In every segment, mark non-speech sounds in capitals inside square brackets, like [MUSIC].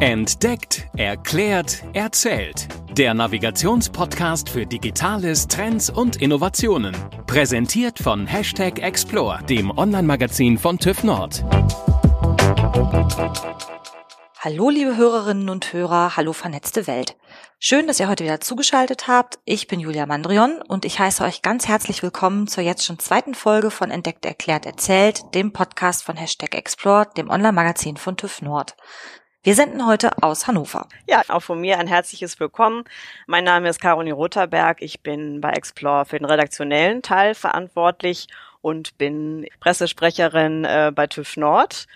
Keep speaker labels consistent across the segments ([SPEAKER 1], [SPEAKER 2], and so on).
[SPEAKER 1] Entdeckt, erklärt, erzählt. Der Navigationspodcast für Digitales, Trends und Innovationen. Präsentiert von Hashtag Explore, dem Online-Magazin von TÜV Nord.
[SPEAKER 2] Hallo, liebe Hörerinnen und Hörer, hallo vernetzte Welt. Schön, dass ihr heute wieder zugeschaltet habt. Ich bin Julia Mandrion und ich heiße euch ganz herzlich willkommen zur jetzt schon zweiten Folge von Entdeckt, Erklärt, Erzählt, dem Podcast von Hashtag Explore, dem Online-Magazin von TÜV Nord. Wir senden heute aus Hannover.
[SPEAKER 3] Ja, auch von mir ein herzliches Willkommen. Mein Name ist Caroline Rotherberg. Ich bin bei Explore für den redaktionellen Teil verantwortlich und bin Pressesprecherin äh, bei TÜV Nord.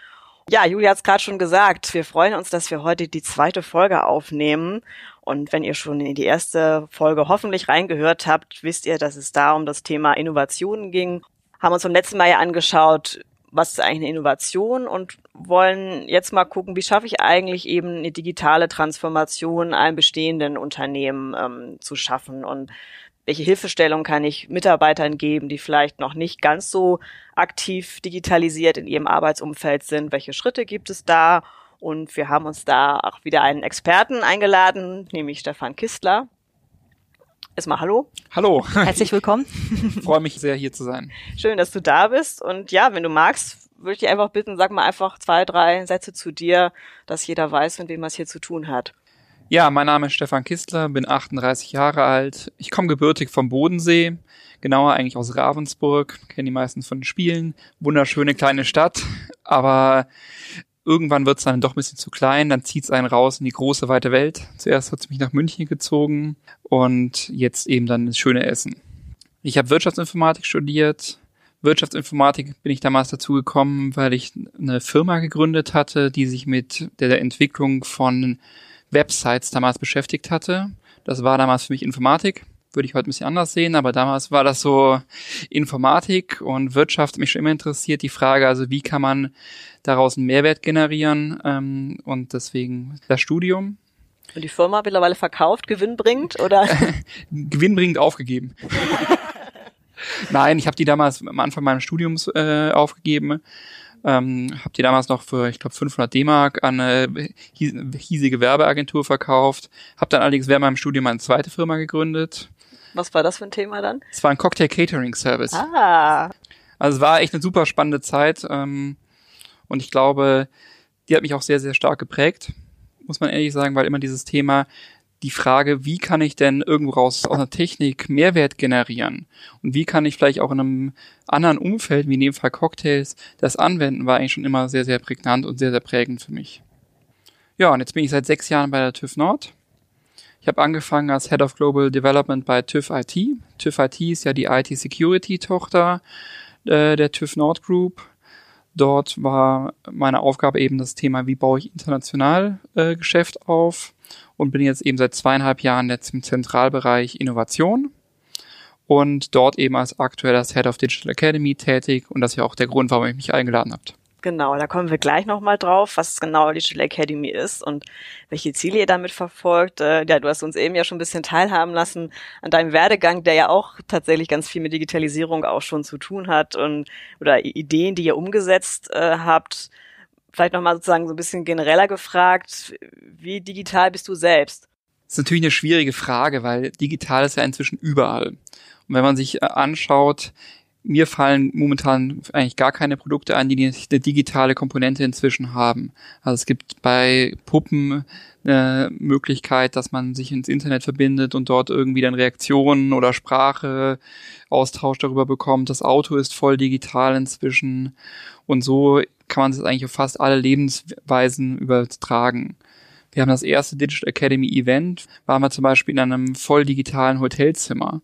[SPEAKER 3] Ja, Julia hat es gerade schon gesagt. Wir freuen uns, dass wir heute die zweite Folge aufnehmen. Und wenn ihr schon in die erste Folge hoffentlich reingehört habt, wisst ihr, dass es da um das Thema Innovationen ging. Haben uns beim letzten Mal ja angeschaut, was ist eigentlich eine Innovation und wollen jetzt mal gucken, wie schaffe ich eigentlich eben eine digitale Transformation einem bestehenden Unternehmen ähm, zu schaffen und welche Hilfestellung kann ich Mitarbeitern geben, die vielleicht noch nicht ganz so aktiv digitalisiert in ihrem Arbeitsumfeld sind? Welche Schritte gibt es da? Und wir haben uns da auch wieder einen Experten eingeladen, nämlich Stefan Kistler. Erstmal hallo.
[SPEAKER 4] Hallo.
[SPEAKER 2] Herzlich willkommen.
[SPEAKER 4] Ich [LAUGHS] freue mich sehr, hier zu sein.
[SPEAKER 3] Schön, dass du da bist. Und ja, wenn du magst, würde ich dich einfach bitten, sag mal einfach zwei, drei Sätze zu dir, dass jeder weiß, mit wem man es hier zu tun hat.
[SPEAKER 4] Ja, mein Name ist Stefan Kistler, bin 38 Jahre alt. Ich komme gebürtig vom Bodensee, genauer eigentlich aus Ravensburg, kenne die meisten von den Spielen. Wunderschöne kleine Stadt, aber irgendwann wird es dann doch ein bisschen zu klein, dann zieht es einen raus in die große weite Welt. Zuerst hat es mich nach München gezogen und jetzt eben dann das schöne Essen. Ich habe Wirtschaftsinformatik studiert. Wirtschaftsinformatik bin ich damals dazu gekommen, weil ich eine Firma gegründet hatte, die sich mit der Entwicklung von Websites damals beschäftigt hatte. Das war damals für mich Informatik würde ich heute ein bisschen anders sehen, aber damals war das so Informatik und Wirtschaft mich schon immer interessiert. Die Frage, also wie kann man daraus einen Mehrwert generieren ähm, und deswegen das Studium.
[SPEAKER 3] Und die Firma mittlerweile verkauft, gewinnbringend oder? [LAUGHS]
[SPEAKER 4] gewinnbringend aufgegeben. [LAUGHS] Nein, ich habe die damals am Anfang meines Studiums äh, aufgegeben ähm, hab die damals noch für, ich glaube, 500 D-Mark an eine hiesige Werbeagentur verkauft. Hab dann allerdings während meinem Studium eine zweite Firma gegründet.
[SPEAKER 3] Was war das für ein Thema dann?
[SPEAKER 4] Es war ein Cocktail Catering Service.
[SPEAKER 3] Ah.
[SPEAKER 4] Also es war echt eine super spannende Zeit ähm, und ich glaube, die hat mich auch sehr, sehr stark geprägt, muss man ehrlich sagen, weil immer dieses Thema, die Frage, wie kann ich denn irgendwo raus aus einer Technik Mehrwert generieren? Und wie kann ich vielleicht auch in einem anderen Umfeld, wie in dem Fall Cocktails, das anwenden, war eigentlich schon immer sehr, sehr prägnant und sehr, sehr prägend für mich. Ja, und jetzt bin ich seit sechs Jahren bei der TÜV Nord. Ich habe angefangen als Head of Global Development bei TÜV IT. TÜV IT ist ja die IT-Security-Tochter äh, der TÜV Nord Group. Dort war meine Aufgabe eben das Thema, wie baue ich international äh, Geschäft auf und bin jetzt eben seit zweieinhalb Jahren jetzt im Zentralbereich Innovation und dort eben als aktueller Head of Digital Academy tätig und das ist ja auch der Grund, warum ihr mich eingeladen habt.
[SPEAKER 3] Genau, da kommen wir gleich nochmal drauf, was genau Digital Academy ist und welche Ziele ihr damit verfolgt. Äh, ja, du hast uns eben ja schon ein bisschen teilhaben lassen an deinem Werdegang, der ja auch tatsächlich ganz viel mit Digitalisierung auch schon zu tun hat und oder Ideen, die ihr umgesetzt äh, habt. Vielleicht nochmal sozusagen so ein bisschen genereller gefragt, wie digital bist du selbst?
[SPEAKER 4] Das ist natürlich eine schwierige Frage, weil digital ist ja inzwischen überall. Und wenn man sich äh, anschaut, mir fallen momentan eigentlich gar keine Produkte ein, die eine digitale Komponente inzwischen haben. Also es gibt bei Puppen eine Möglichkeit, dass man sich ins Internet verbindet und dort irgendwie dann Reaktionen oder Sprache Austausch darüber bekommt. Das Auto ist voll digital inzwischen und so kann man das eigentlich auf fast alle Lebensweisen übertragen. Wir haben das erste Digital Academy Event, waren wir zum Beispiel in einem voll digitalen Hotelzimmer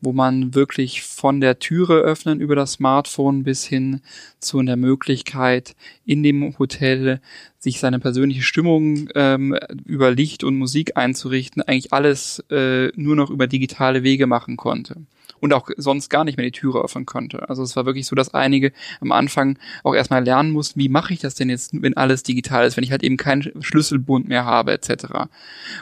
[SPEAKER 4] wo man wirklich von der Türe öffnen über das Smartphone bis hin zu der Möglichkeit, in dem Hotel sich seine persönliche Stimmung ähm, über Licht und Musik einzurichten, eigentlich alles äh, nur noch über digitale Wege machen konnte und auch sonst gar nicht mehr die Türe öffnen konnte. Also es war wirklich so, dass einige am Anfang auch erstmal lernen mussten, wie mache ich das denn jetzt, wenn alles digital ist, wenn ich halt eben keinen Schlüsselbund mehr habe etc.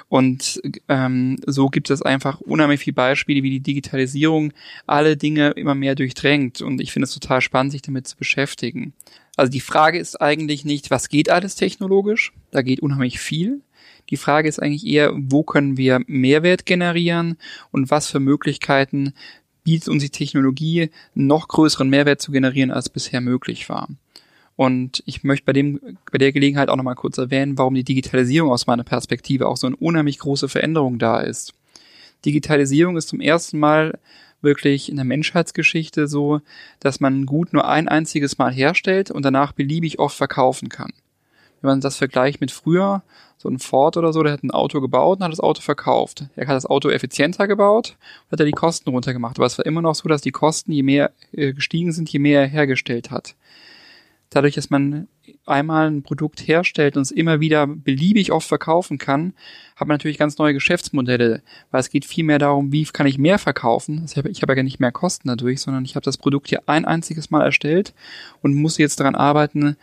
[SPEAKER 4] Und ähm, so gibt es einfach unheimlich viele Beispiele, wie die Digitalisierung alle Dinge immer mehr durchdrängt und ich finde es total spannend, sich damit zu beschäftigen. Also die Frage ist eigentlich nicht, was geht alles technologisch? Da geht unheimlich viel. Die Frage ist eigentlich eher, wo können wir Mehrwert generieren und was für Möglichkeiten bietet uns die Technologie, noch größeren Mehrwert zu generieren, als bisher möglich war. Und ich möchte bei dem, bei der Gelegenheit auch nochmal kurz erwähnen, warum die Digitalisierung aus meiner Perspektive auch so eine unheimlich große Veränderung da ist. Digitalisierung ist zum ersten Mal wirklich in der Menschheitsgeschichte so, dass man Gut nur ein einziges Mal herstellt und danach beliebig oft verkaufen kann. Wenn man das vergleicht mit früher, so ein Ford oder so, der hat ein Auto gebaut und hat das Auto verkauft. Er hat das Auto effizienter gebaut hat er die Kosten runtergemacht. Aber es war immer noch so, dass die Kosten, je mehr äh, gestiegen sind, je mehr er hergestellt hat dadurch, dass man einmal ein Produkt herstellt und es immer wieder beliebig oft verkaufen kann, hat man natürlich ganz neue Geschäftsmodelle, weil es geht viel mehr darum, wie kann ich mehr verkaufen. Ich habe, ich habe ja nicht mehr Kosten dadurch, sondern ich habe das Produkt hier ein einziges Mal erstellt und muss jetzt daran arbeiten,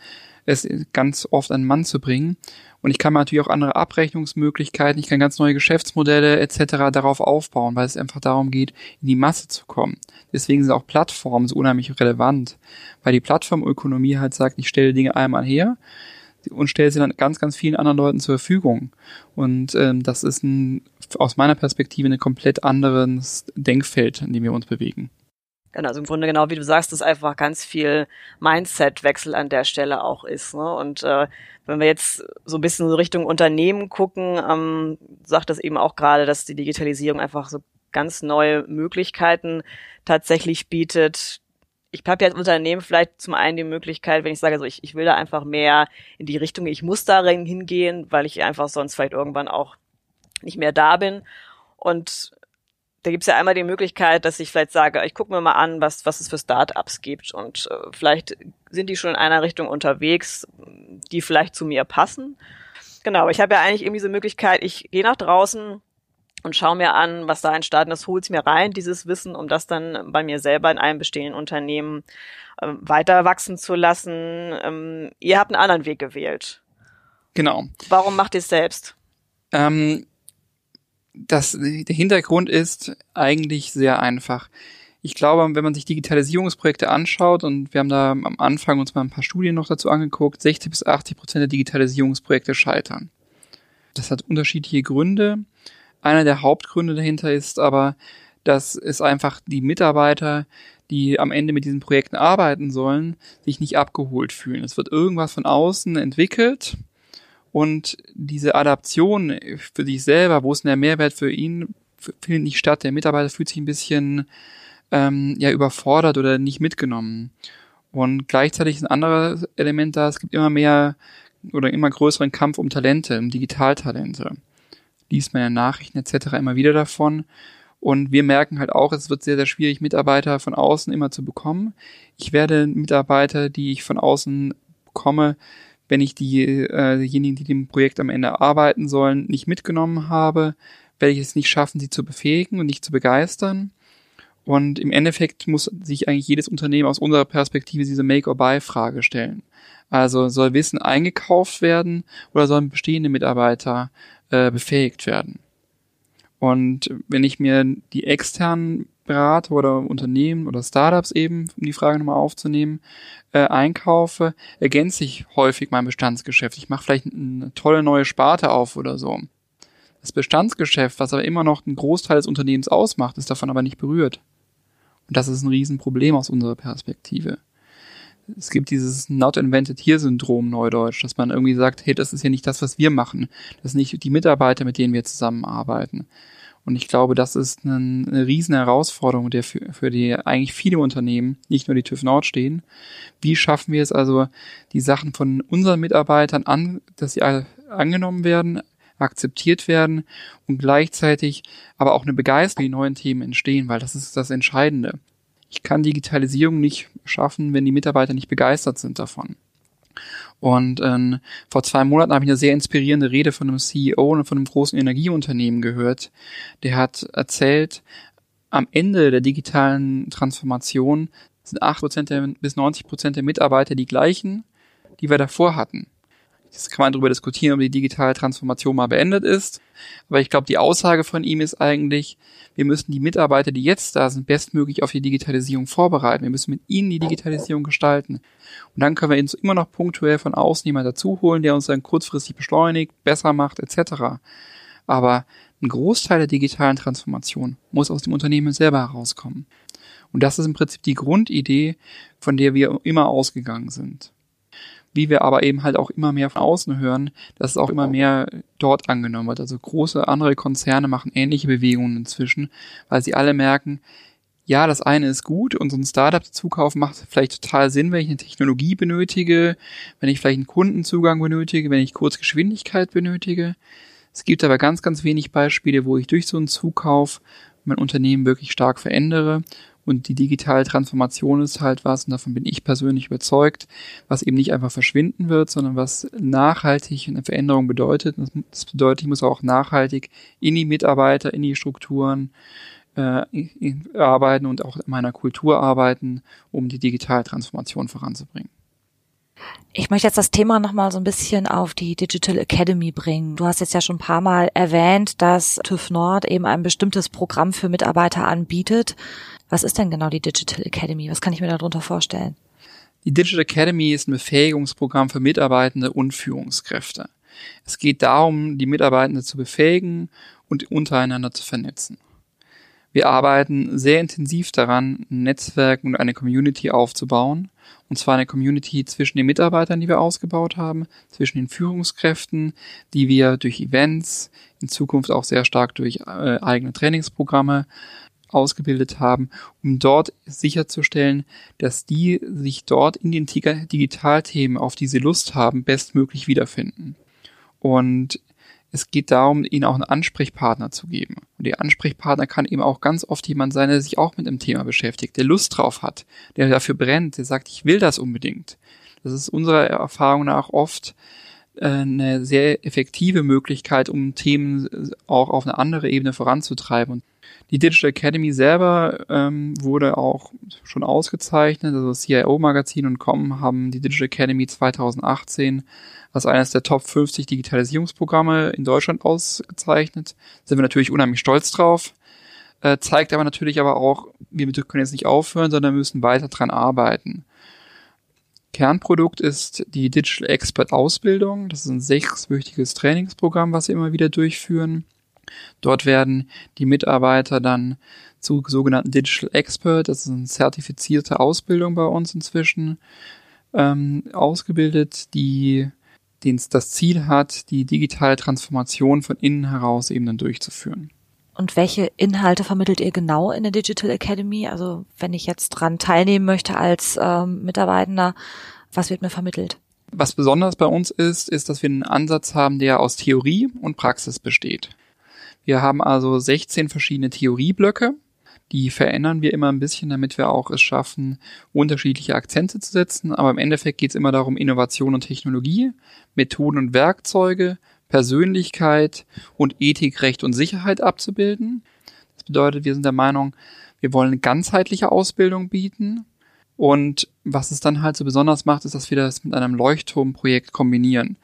[SPEAKER 4] es ganz oft an Mann zu bringen. Und ich kann natürlich auch andere Abrechnungsmöglichkeiten, ich kann ganz neue Geschäftsmodelle etc. darauf aufbauen, weil es einfach darum geht, in die Masse zu kommen. Deswegen sind auch Plattformen so unheimlich relevant, weil die Plattformökonomie halt sagt, ich stelle Dinge einmal her und stelle sie dann ganz, ganz vielen anderen Leuten zur Verfügung. Und ähm, das ist ein, aus meiner Perspektive ein komplett anderes Denkfeld, in dem wir uns bewegen.
[SPEAKER 3] Genau, also im Grunde genau wie du sagst, dass einfach ganz viel Mindset-Wechsel an der Stelle auch ist. Ne? Und äh, wenn wir jetzt so ein bisschen so Richtung Unternehmen gucken, ähm, sagt das eben auch gerade, dass die Digitalisierung einfach so ganz neue Möglichkeiten tatsächlich bietet. Ich habe ja als Unternehmen vielleicht zum einen die Möglichkeit, wenn ich sage, so ich, ich will da einfach mehr in die Richtung, ich muss darin hingehen, weil ich einfach sonst vielleicht irgendwann auch nicht mehr da bin. Und da gibt's ja einmal die Möglichkeit, dass ich vielleicht sage, ich gucke mir mal an, was, was es für Startups gibt und äh, vielleicht sind die schon in einer Richtung unterwegs, die vielleicht zu mir passen. Genau, ich habe ja eigentlich irgendwie so eine Möglichkeit, ich gehe nach draußen und schaue mir an, was da entstanden ist, hol's mir rein, dieses Wissen, um das dann bei mir selber in einem bestehenden Unternehmen äh, weiter wachsen zu lassen. Ähm, ihr habt einen anderen Weg gewählt.
[SPEAKER 4] Genau.
[SPEAKER 3] Warum macht ihr es selbst?
[SPEAKER 4] Ähm, das, der Hintergrund ist eigentlich sehr einfach. Ich glaube, wenn man sich Digitalisierungsprojekte anschaut, und wir haben da am Anfang uns mal ein paar Studien noch dazu angeguckt, 60 bis 80 Prozent der Digitalisierungsprojekte scheitern. Das hat unterschiedliche Gründe. Einer der Hauptgründe dahinter ist aber, dass es einfach die Mitarbeiter, die am Ende mit diesen Projekten arbeiten sollen, sich nicht abgeholt fühlen. Es wird irgendwas von außen entwickelt, und diese Adaption für sich selber, wo ist denn der Mehrwert für ihn, findet nicht statt. Der Mitarbeiter fühlt sich ein bisschen ähm, ja überfordert oder nicht mitgenommen. Und gleichzeitig ist ein anderes Element da, es gibt immer mehr oder immer größeren Kampf um Talente, um Digitaltalente. Liest man ja Nachrichten etc. immer wieder davon. Und wir merken halt auch, es wird sehr, sehr schwierig, Mitarbeiter von außen immer zu bekommen. Ich werde Mitarbeiter, die ich von außen bekomme, wenn ich äh, diejenigen, die dem Projekt am Ende arbeiten sollen, nicht mitgenommen habe, werde ich es nicht schaffen, sie zu befähigen und nicht zu begeistern. Und im Endeffekt muss sich eigentlich jedes Unternehmen aus unserer Perspektive diese Make-or-Buy-Frage stellen. Also soll Wissen eingekauft werden oder sollen bestehende Mitarbeiter äh, befähigt werden? Und wenn ich mir die externen Berater oder Unternehmen oder Startups eben, um die Frage nochmal aufzunehmen, äh, einkaufe, ergänze ich häufig mein Bestandsgeschäft. Ich mache vielleicht eine tolle neue Sparte auf oder so. Das Bestandsgeschäft, was aber immer noch einen Großteil des Unternehmens ausmacht, ist davon aber nicht berührt. Und das ist ein Riesenproblem aus unserer Perspektive. Es gibt dieses Not Invented Here Syndrom Neudeutsch, dass man irgendwie sagt, hey, das ist ja nicht das, was wir machen. Das sind nicht die Mitarbeiter, mit denen wir zusammenarbeiten. Und ich glaube, das ist eine, eine riesen Herausforderung, der für, für die eigentlich viele Unternehmen, nicht nur die TÜV Nord stehen. Wie schaffen wir es also, die Sachen von unseren Mitarbeitern an, dass sie angenommen werden, akzeptiert werden und gleichzeitig aber auch eine Begeisterung, die neuen Themen entstehen, weil das ist das Entscheidende. Ich kann Digitalisierung nicht schaffen, wenn die Mitarbeiter nicht begeistert sind davon. Und ähm, vor zwei Monaten habe ich eine sehr inspirierende Rede von einem CEO und von einem großen Energieunternehmen gehört. Der hat erzählt, am Ende der digitalen Transformation sind 8% bis 90% der Mitarbeiter die gleichen, die wir davor hatten. Jetzt kann man darüber diskutieren, ob die digitale Transformation mal beendet ist. Aber ich glaube, die Aussage von ihm ist eigentlich, wir müssen die Mitarbeiter, die jetzt da sind, bestmöglich auf die Digitalisierung vorbereiten. Wir müssen mit ihnen die Digitalisierung gestalten. Und dann können wir uns immer noch punktuell von außen jemand dazu holen, der uns dann kurzfristig beschleunigt, besser macht, etc. Aber ein Großteil der digitalen Transformation muss aus dem Unternehmen selber herauskommen. Und das ist im Prinzip die Grundidee, von der wir immer ausgegangen sind. Wie wir aber eben halt auch immer mehr von außen hören, dass es auch immer mehr dort angenommen wird. Also große andere Konzerne machen ähnliche Bewegungen inzwischen, weil sie alle merken, ja, das eine ist gut und so ein Startup zukaufen macht vielleicht total Sinn, wenn ich eine Technologie benötige, wenn ich vielleicht einen Kundenzugang benötige, wenn ich kurz Geschwindigkeit benötige. Es gibt aber ganz, ganz wenig Beispiele, wo ich durch so einen Zukauf mein Unternehmen wirklich stark verändere. Und die digitale Transformation ist halt was, und davon bin ich persönlich überzeugt, was eben nicht einfach verschwinden wird, sondern was nachhaltig eine Veränderung bedeutet. Das bedeutet, ich muss auch nachhaltig in die Mitarbeiter, in die Strukturen äh, arbeiten und auch in meiner Kultur arbeiten, um die digitale Transformation voranzubringen.
[SPEAKER 2] Ich möchte jetzt das Thema nochmal so ein bisschen auf die Digital Academy bringen. Du hast jetzt ja schon ein paar Mal erwähnt, dass TÜV Nord eben ein bestimmtes Programm für Mitarbeiter anbietet. Was ist denn genau die Digital Academy? Was kann ich mir darunter vorstellen?
[SPEAKER 4] Die Digital Academy ist ein Befähigungsprogramm für Mitarbeitende und Führungskräfte. Es geht darum, die Mitarbeitenden zu befähigen und untereinander zu vernetzen. Wir arbeiten sehr intensiv daran, ein Netzwerk und eine Community aufzubauen. Und zwar eine Community zwischen den Mitarbeitern, die wir ausgebaut haben, zwischen den Führungskräften, die wir durch Events, in Zukunft auch sehr stark durch äh, eigene Trainingsprogramme ausgebildet haben, um dort sicherzustellen, dass die sich dort in den Digitalthemen, auf die sie Lust haben, bestmöglich wiederfinden. Und es geht darum, ihnen auch einen Ansprechpartner zu geben. Und der Ansprechpartner kann eben auch ganz oft jemand sein, der sich auch mit dem Thema beschäftigt, der Lust drauf hat, der dafür brennt, der sagt, ich will das unbedingt. Das ist unserer Erfahrung nach oft äh, eine sehr effektive Möglichkeit, um Themen auch auf eine andere Ebene voranzutreiben. Und die Digital Academy selber ähm, wurde auch schon ausgezeichnet. Also das CIO-Magazin und Com haben die Digital Academy 2018 als eines der Top 50 Digitalisierungsprogramme in Deutschland ausgezeichnet. Sind wir natürlich unheimlich stolz drauf. Äh, zeigt aber natürlich aber auch, wir können jetzt nicht aufhören, sondern müssen weiter dran arbeiten. Kernprodukt ist die Digital Expert Ausbildung. Das ist ein sechswöchiges Trainingsprogramm, was wir immer wieder durchführen. Dort werden die Mitarbeiter dann zu sogenannten Digital Expert, das ist eine zertifizierte Ausbildung bei uns inzwischen, ähm, ausgebildet, die den das Ziel hat, die digitale Transformation von innen heraus eben dann durchzuführen.
[SPEAKER 2] Und welche Inhalte vermittelt ihr genau in der Digital Academy? Also wenn ich jetzt dran teilnehmen möchte als ähm, Mitarbeitender, was wird mir vermittelt?
[SPEAKER 4] Was besonders bei uns ist, ist, dass wir einen Ansatz haben, der aus Theorie und Praxis besteht. Wir haben also 16 verschiedene Theorieblöcke. Die verändern wir immer ein bisschen, damit wir auch es schaffen, unterschiedliche Akzente zu setzen. Aber im Endeffekt geht es immer darum, Innovation und Technologie, Methoden und Werkzeuge, Persönlichkeit und Ethik, Recht und Sicherheit abzubilden. Das bedeutet, wir sind der Meinung, wir wollen eine ganzheitliche Ausbildung bieten. Und was es dann halt so besonders macht, ist, dass wir das mit einem Leuchtturmprojekt kombinieren.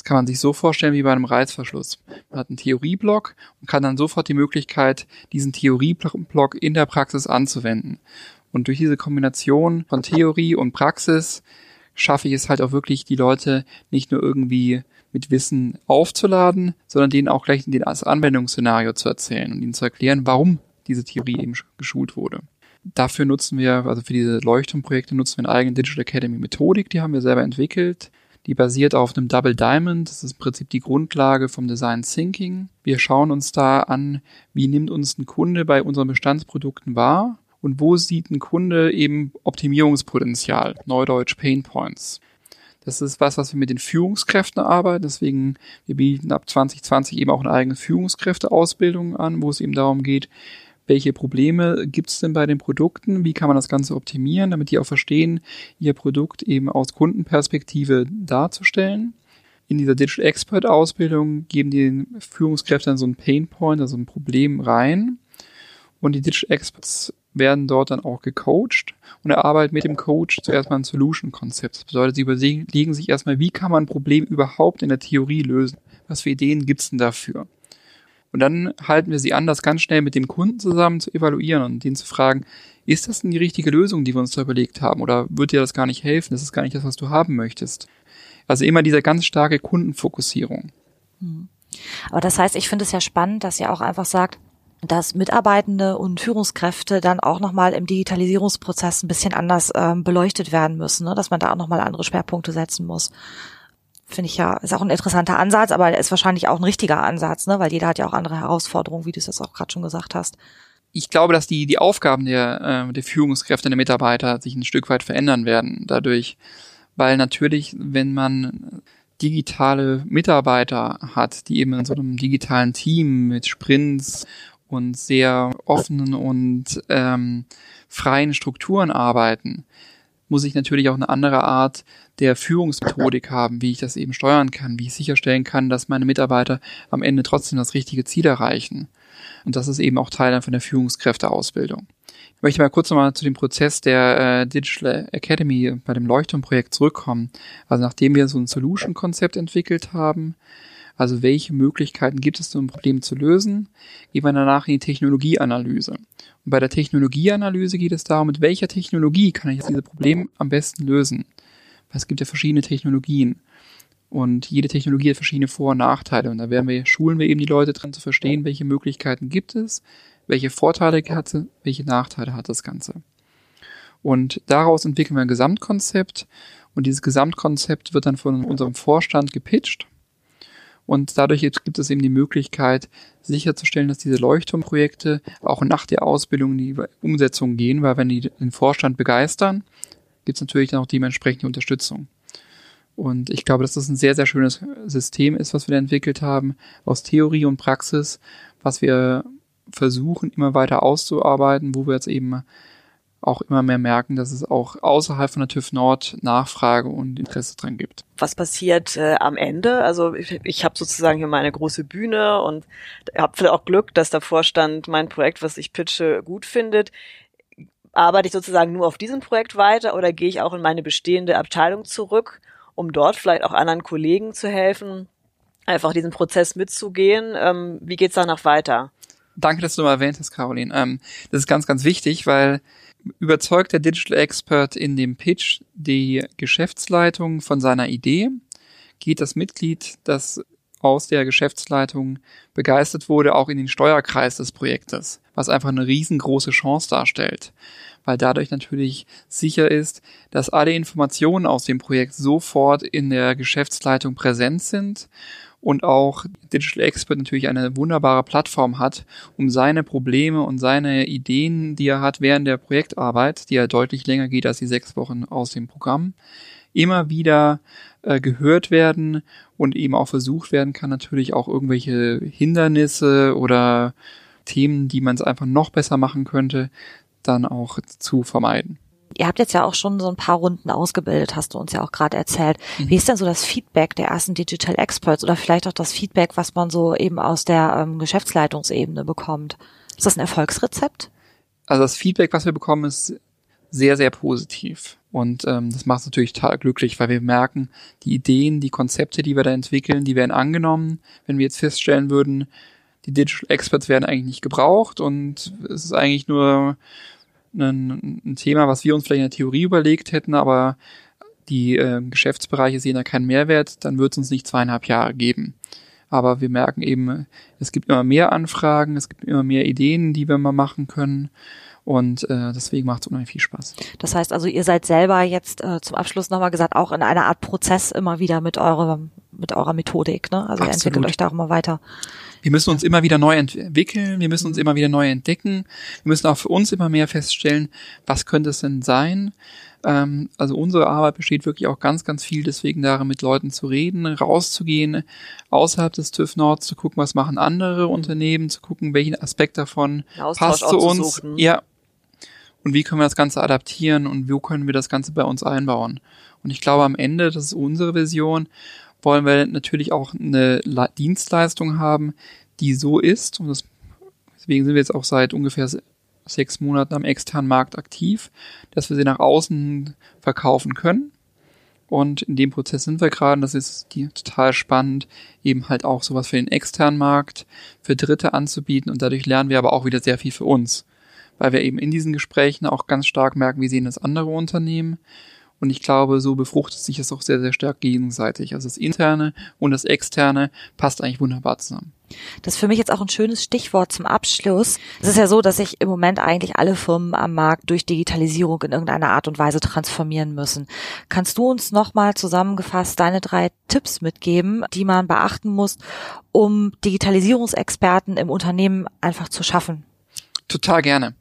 [SPEAKER 4] Das kann man sich so vorstellen wie bei einem Reißverschluss. Man hat einen Theorieblock und kann dann sofort die Möglichkeit, diesen Theorieblock in der Praxis anzuwenden. Und durch diese Kombination von Theorie und Praxis schaffe ich es halt auch wirklich, die Leute nicht nur irgendwie mit Wissen aufzuladen, sondern denen auch gleich das Anwendungsszenario zu erzählen und ihnen zu erklären, warum diese Theorie eben geschult wurde. Dafür nutzen wir, also für diese Leuchtturmprojekte nutzen wir eine eigene Digital Academy Methodik, die haben wir selber entwickelt. Die basiert auf einem Double Diamond. Das ist im Prinzip die Grundlage vom Design Thinking. Wir schauen uns da an, wie nimmt uns ein Kunde bei unseren Bestandsprodukten wahr und wo sieht ein Kunde eben Optimierungspotenzial, Neudeutsch Pain Points. Das ist was, was wir mit den Führungskräften arbeiten. Deswegen, wir bieten ab 2020 eben auch eine eigene Führungskräfteausbildung an, wo es eben darum geht, welche Probleme gibt es denn bei den Produkten, wie kann man das Ganze optimieren, damit die auch verstehen, ihr Produkt eben aus Kundenperspektive darzustellen. In dieser Digital Expert Ausbildung geben die den Führungskräften so ein Pain Point, also ein Problem rein. Und die Digital Experts werden dort dann auch gecoacht und erarbeiten mit dem Coach zuerst mal ein Solution-Konzept. Das bedeutet, sie überlegen sich erstmal, wie kann man ein Problem überhaupt in der Theorie lösen? Was für Ideen gibt's denn dafür? Und dann halten wir sie an, das ganz schnell mit dem Kunden zusammen zu evaluieren und den zu fragen, ist das denn die richtige Lösung, die wir uns da überlegt haben? Oder wird dir das gar nicht helfen? Das ist gar nicht das, was du haben möchtest. Also immer diese ganz starke Kundenfokussierung.
[SPEAKER 2] Hm. Aber das heißt, ich finde es ja spannend, dass ihr auch einfach sagt, dass Mitarbeitende und Führungskräfte dann auch nochmal im Digitalisierungsprozess ein bisschen anders ähm, beleuchtet werden müssen, ne? dass man da auch nochmal andere Schwerpunkte setzen muss. Finde ich ja, ist auch ein interessanter Ansatz, aber ist wahrscheinlich auch ein richtiger Ansatz, ne? weil jeder hat ja auch andere Herausforderungen, wie du es jetzt auch gerade schon gesagt hast.
[SPEAKER 4] Ich glaube, dass die, die Aufgaben der, äh, der Führungskräfte, der Mitarbeiter sich ein Stück weit verändern werden dadurch, weil natürlich, wenn man digitale Mitarbeiter hat, die eben in so einem digitalen Team mit Sprints und sehr offenen und ähm, freien Strukturen arbeiten, muss ich natürlich auch eine andere Art der Führungsmethodik haben, wie ich das eben steuern kann, wie ich sicherstellen kann, dass meine Mitarbeiter am Ende trotzdem das richtige Ziel erreichen. Und das ist eben auch Teil von der Führungskräfteausbildung. Ich möchte mal kurz nochmal zu dem Prozess der äh, Digital Academy bei dem Leuchtturmprojekt zurückkommen. Also nachdem wir so ein Solution-Konzept entwickelt haben, also welche Möglichkeiten gibt es, um ein Problem zu lösen? Gehen wir danach in die Technologieanalyse. Und bei der Technologieanalyse geht es darum, mit welcher Technologie kann ich jetzt dieses Problem am besten lösen? Weil es gibt ja verschiedene Technologien. Und jede Technologie hat verschiedene Vor- und Nachteile. Und da werden wir, schulen wir eben die Leute dran zu verstehen, welche Möglichkeiten gibt es, welche Vorteile hat es, welche Nachteile hat das Ganze. Und daraus entwickeln wir ein Gesamtkonzept. Und dieses Gesamtkonzept wird dann von unserem Vorstand gepitcht. Und dadurch gibt es eben die Möglichkeit, sicherzustellen, dass diese Leuchtturmprojekte auch nach der Ausbildung in die Umsetzung gehen, weil wenn die den Vorstand begeistern, gibt es natürlich dann auch dementsprechende Unterstützung. Und ich glaube, dass das ein sehr, sehr schönes System ist, was wir da entwickelt haben, aus Theorie und Praxis, was wir versuchen, immer weiter auszuarbeiten, wo wir jetzt eben auch immer mehr merken, dass es auch außerhalb von der TÜV Nord Nachfrage und Interesse dran gibt.
[SPEAKER 3] Was passiert äh, am Ende? Also ich, ich habe sozusagen hier meine große Bühne und habe vielleicht auch Glück, dass der Vorstand mein Projekt, was ich pitche, gut findet. Arbeite ich sozusagen nur auf diesem Projekt weiter oder gehe ich auch in meine bestehende Abteilung zurück, um dort vielleicht auch anderen Kollegen zu helfen, einfach diesen Prozess mitzugehen? Ähm, wie geht's danach weiter?
[SPEAKER 4] Danke, dass du mal erwähnt hast, Caroline. Ähm, das ist ganz, ganz wichtig, weil überzeugt der Digital Expert in dem Pitch die Geschäftsleitung von seiner Idee, geht das Mitglied, das aus der Geschäftsleitung begeistert wurde, auch in den Steuerkreis des Projektes, was einfach eine riesengroße Chance darstellt, weil dadurch natürlich sicher ist, dass alle Informationen aus dem Projekt sofort in der Geschäftsleitung präsent sind und auch Digital Expert natürlich eine wunderbare Plattform hat, um seine Probleme und seine Ideen, die er hat während der Projektarbeit, die ja deutlich länger geht als die sechs Wochen aus dem Programm, immer wieder äh, gehört werden und eben auch versucht werden kann, natürlich auch irgendwelche Hindernisse oder Themen, die man es einfach noch besser machen könnte, dann auch zu vermeiden.
[SPEAKER 2] Ihr habt jetzt ja auch schon so ein paar Runden ausgebildet, hast du uns ja auch gerade erzählt. Mhm. Wie ist denn so das Feedback der ersten Digital Experts oder vielleicht auch das Feedback, was man so eben aus der ähm, Geschäftsleitungsebene bekommt? Ist das ein Erfolgsrezept?
[SPEAKER 4] Also das Feedback, was wir bekommen, ist sehr, sehr positiv. Und ähm, das macht es natürlich total glücklich, weil wir merken, die Ideen, die Konzepte, die wir da entwickeln, die werden angenommen. Wenn wir jetzt feststellen würden, die Digital Experts werden eigentlich nicht gebraucht und es ist eigentlich nur ein, ein Thema, was wir uns vielleicht in der Theorie überlegt hätten, aber die äh, Geschäftsbereiche sehen da keinen Mehrwert, dann wird es uns nicht zweieinhalb Jahre geben. Aber wir merken eben, es gibt immer mehr Anfragen, es gibt immer mehr Ideen, die wir mal machen können. Und äh, deswegen macht es unheimlich viel Spaß.
[SPEAKER 2] Das heißt also, ihr seid selber jetzt äh, zum Abschluss nochmal gesagt, auch in einer Art Prozess immer wieder mit eurer, mit eurer Methodik. Ne? Also Absolut. ihr entwickelt euch da auch immer weiter.
[SPEAKER 4] Wir müssen uns immer wieder neu entwickeln, wir müssen uns immer wieder neu entdecken, wir müssen auch für uns immer mehr feststellen, was könnte es denn sein. Ähm, also unsere Arbeit besteht wirklich auch ganz, ganz viel deswegen darin, mit Leuten zu reden, rauszugehen, außerhalb des TÜV Nord zu gucken, was machen andere Unternehmen, zu gucken, welchen Aspekt davon passt zu uns. Zu ja. Und wie können wir das Ganze adaptieren und wo können wir das Ganze bei uns einbauen? Und ich glaube am Ende, das ist unsere Vision, wollen wir natürlich auch eine Dienstleistung haben, die so ist, und das, deswegen sind wir jetzt auch seit ungefähr sechs Monaten am externen Markt aktiv, dass wir sie nach außen verkaufen können. Und in dem Prozess sind wir gerade, das ist die, total spannend, eben halt auch sowas für den externen Markt, für Dritte anzubieten. Und dadurch lernen wir aber auch wieder sehr viel für uns, weil wir eben in diesen Gesprächen auch ganz stark merken, wie sehen das andere Unternehmen und ich glaube, so befruchtet sich es auch sehr, sehr stark gegenseitig. Also das Interne und das Externe passt eigentlich wunderbar zusammen.
[SPEAKER 2] Das ist für mich jetzt auch ein schönes Stichwort zum Abschluss. Es ist ja so, dass sich im Moment eigentlich alle Firmen am Markt durch Digitalisierung in irgendeiner Art und Weise transformieren müssen. Kannst du uns nochmal zusammengefasst deine drei Tipps mitgeben, die man beachten muss, um Digitalisierungsexperten im Unternehmen einfach zu schaffen?
[SPEAKER 4] Total gerne.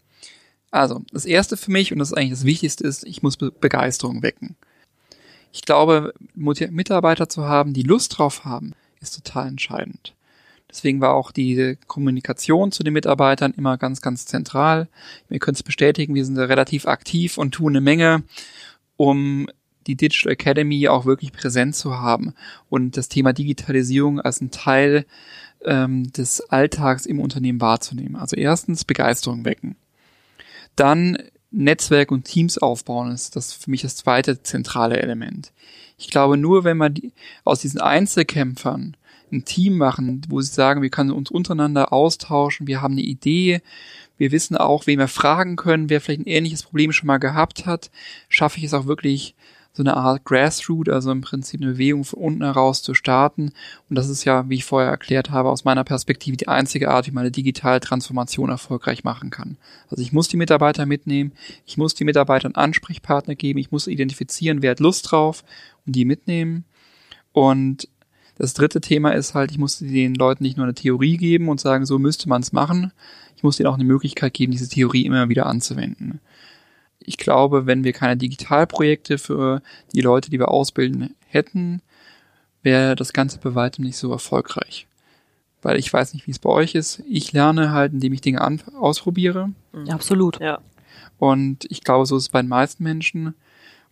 [SPEAKER 4] Also, das erste für mich, und das ist eigentlich das Wichtigste, ist, ich muss Be Begeisterung wecken. Ich glaube, Mitarbeiter zu haben, die Lust drauf haben, ist total entscheidend. Deswegen war auch die Kommunikation zu den Mitarbeitern immer ganz, ganz zentral. Ihr könnt es bestätigen, wir sind da relativ aktiv und tun eine Menge, um die Digital Academy auch wirklich präsent zu haben und das Thema Digitalisierung als ein Teil ähm, des Alltags im Unternehmen wahrzunehmen. Also erstens Begeisterung wecken. Dann Netzwerk und Teams aufbauen ist das für mich das zweite zentrale Element. Ich glaube, nur wenn man die, aus diesen Einzelkämpfern ein Team machen, wo sie sagen, wir können uns untereinander austauschen, wir haben eine Idee, wir wissen auch, wen wir fragen können, wer vielleicht ein ähnliches Problem schon mal gehabt hat, schaffe ich es auch wirklich, so eine Art Grassroot, also im Prinzip eine Bewegung von unten heraus zu starten. Und das ist ja, wie ich vorher erklärt habe, aus meiner Perspektive die einzige Art, wie man eine digitale Transformation erfolgreich machen kann. Also ich muss die Mitarbeiter mitnehmen, ich muss die Mitarbeiter einen Ansprechpartner geben, ich muss identifizieren, wer hat Lust drauf und die mitnehmen. Und das dritte Thema ist halt, ich muss den Leuten nicht nur eine Theorie geben und sagen, so müsste man es machen. Ich muss ihnen auch eine Möglichkeit geben, diese Theorie immer wieder anzuwenden ich glaube, wenn wir keine Digitalprojekte für die Leute, die wir ausbilden, hätten, wäre das Ganze bei weitem nicht so erfolgreich. Weil ich weiß nicht, wie es bei euch ist. Ich lerne halt, indem ich Dinge an ausprobiere.
[SPEAKER 2] Ja, absolut.
[SPEAKER 3] Ja.
[SPEAKER 4] Und ich glaube, so ist es bei den meisten Menschen.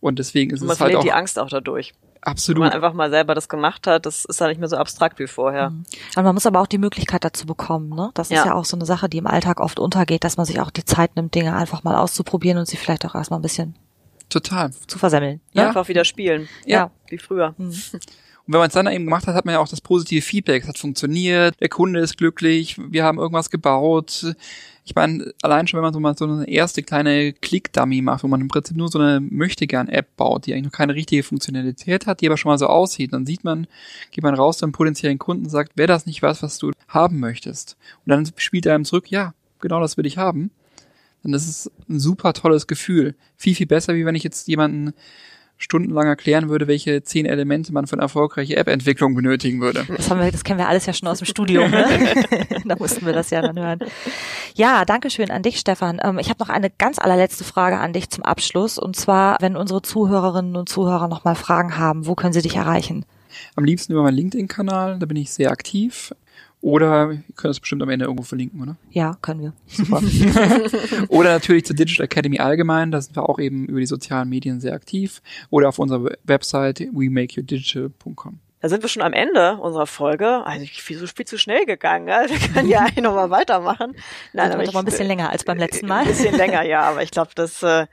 [SPEAKER 4] Und deswegen ist
[SPEAKER 3] Und
[SPEAKER 4] es halt auch.
[SPEAKER 3] die Angst auch dadurch.
[SPEAKER 4] Absolut.
[SPEAKER 3] Wenn man einfach mal selber das gemacht hat, das ist ja nicht mehr so abstrakt wie vorher.
[SPEAKER 2] Mhm. Und man muss aber auch die Möglichkeit dazu bekommen, ne? Das
[SPEAKER 3] Ja.
[SPEAKER 2] ist ja auch so eine Sache, die im Alltag oft untergeht, dass man sich auch die Zeit nimmt, Dinge einfach mal auszuprobieren und sie vielleicht auch erstmal ein bisschen
[SPEAKER 4] Total.
[SPEAKER 2] zu versemmeln.
[SPEAKER 4] Ja.
[SPEAKER 3] Einfach wieder spielen.
[SPEAKER 2] Ja.
[SPEAKER 3] Wie früher.
[SPEAKER 2] Mhm. [LAUGHS]
[SPEAKER 4] Und wenn man es dann eben gemacht hat, hat man ja auch das positive Feedback. Es hat funktioniert, der Kunde ist glücklich, wir haben irgendwas gebaut. Ich meine, allein schon, wenn man so mal so eine erste kleine Click-Dummy macht, wo man im Prinzip nur so eine Möchtegern-App baut, die eigentlich noch keine richtige Funktionalität hat, die aber schon mal so aussieht, dann sieht man, geht man raus zu einem potenziellen Kunden und sagt, wäre das nicht was, was du haben möchtest? Und dann spielt er einem zurück, ja, genau das will ich haben. Dann ist es ein super tolles Gefühl. Viel, viel besser, wie wenn ich jetzt jemanden stundenlang erklären würde, welche zehn Elemente man für eine erfolgreiche App-Entwicklung benötigen würde.
[SPEAKER 2] Das, haben wir, das kennen wir alles ja schon aus dem Studium. Ne? [LAUGHS] da mussten wir das ja dann hören. Ja, danke schön an dich, Stefan. Ähm, ich habe noch eine ganz allerletzte Frage an dich zum Abschluss. Und zwar, wenn unsere Zuhörerinnen und Zuhörer nochmal Fragen haben, wo können sie dich erreichen?
[SPEAKER 4] Am liebsten über meinen LinkedIn-Kanal, da bin ich sehr aktiv. Oder, ihr könnt das bestimmt am Ende irgendwo verlinken, oder?
[SPEAKER 2] Ja, können wir.
[SPEAKER 4] Super. [LAUGHS] Oder natürlich zur Digital Academy allgemein, da sind wir auch eben über die sozialen Medien sehr aktiv. Oder auf unserer Website wemakeyourdigital.com.
[SPEAKER 3] Da sind wir schon am Ende unserer Folge. Also ich bin so viel zu schnell gegangen. Ja? Wir können ja eigentlich noch mal weitermachen.
[SPEAKER 2] Nein,
[SPEAKER 3] aber
[SPEAKER 2] aber mal ein bisschen länger als beim letzten Mal.
[SPEAKER 3] Ein bisschen länger, ja. Aber ich glaube, das äh,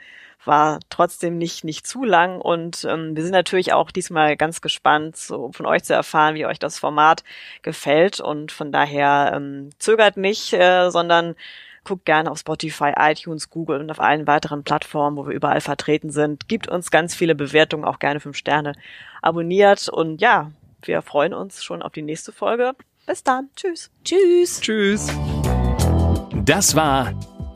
[SPEAKER 3] war trotzdem nicht nicht zu lang. Und ähm, wir sind natürlich auch diesmal ganz gespannt, so von euch zu erfahren, wie euch das Format gefällt. Und von daher ähm, zögert nicht, äh, sondern guckt gerne auf Spotify, iTunes, Google und auf allen weiteren Plattformen, wo wir überall vertreten sind. Gibt uns ganz viele Bewertungen, auch gerne fünf Sterne. Abonniert und ja, wir freuen uns schon auf die nächste Folge. Bis dann. Tschüss.
[SPEAKER 2] Tschüss.
[SPEAKER 4] Tschüss.
[SPEAKER 1] Das war